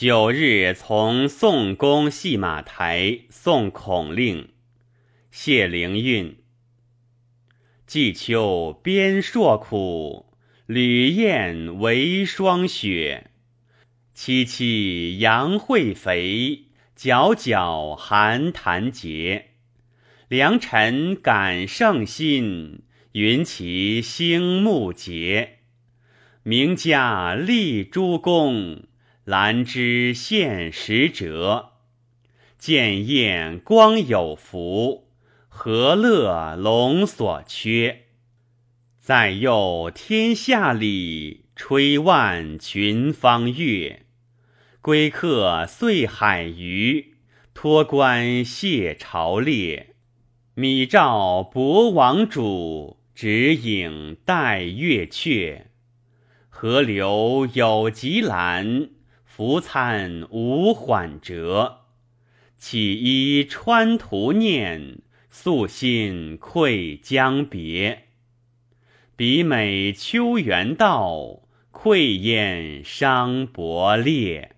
九日从宋公戏马台送孔令，谢灵运。季秋边朔苦，吕燕为霜雪。萋萋杨惠肥，皎皎寒潭节。良辰感圣心，云其星木节。名家立诸公，兰枝现时折。见燕光有福，何乐龙所缺？在右天下里，吹万群芳乐。归客岁海鱼，托冠谢朝列。米召博王主，指影待月阙。河流有极澜，浮餐无缓折。起衣穿图念，素心愧江别。彼美秋园道，愧燕伤伯列。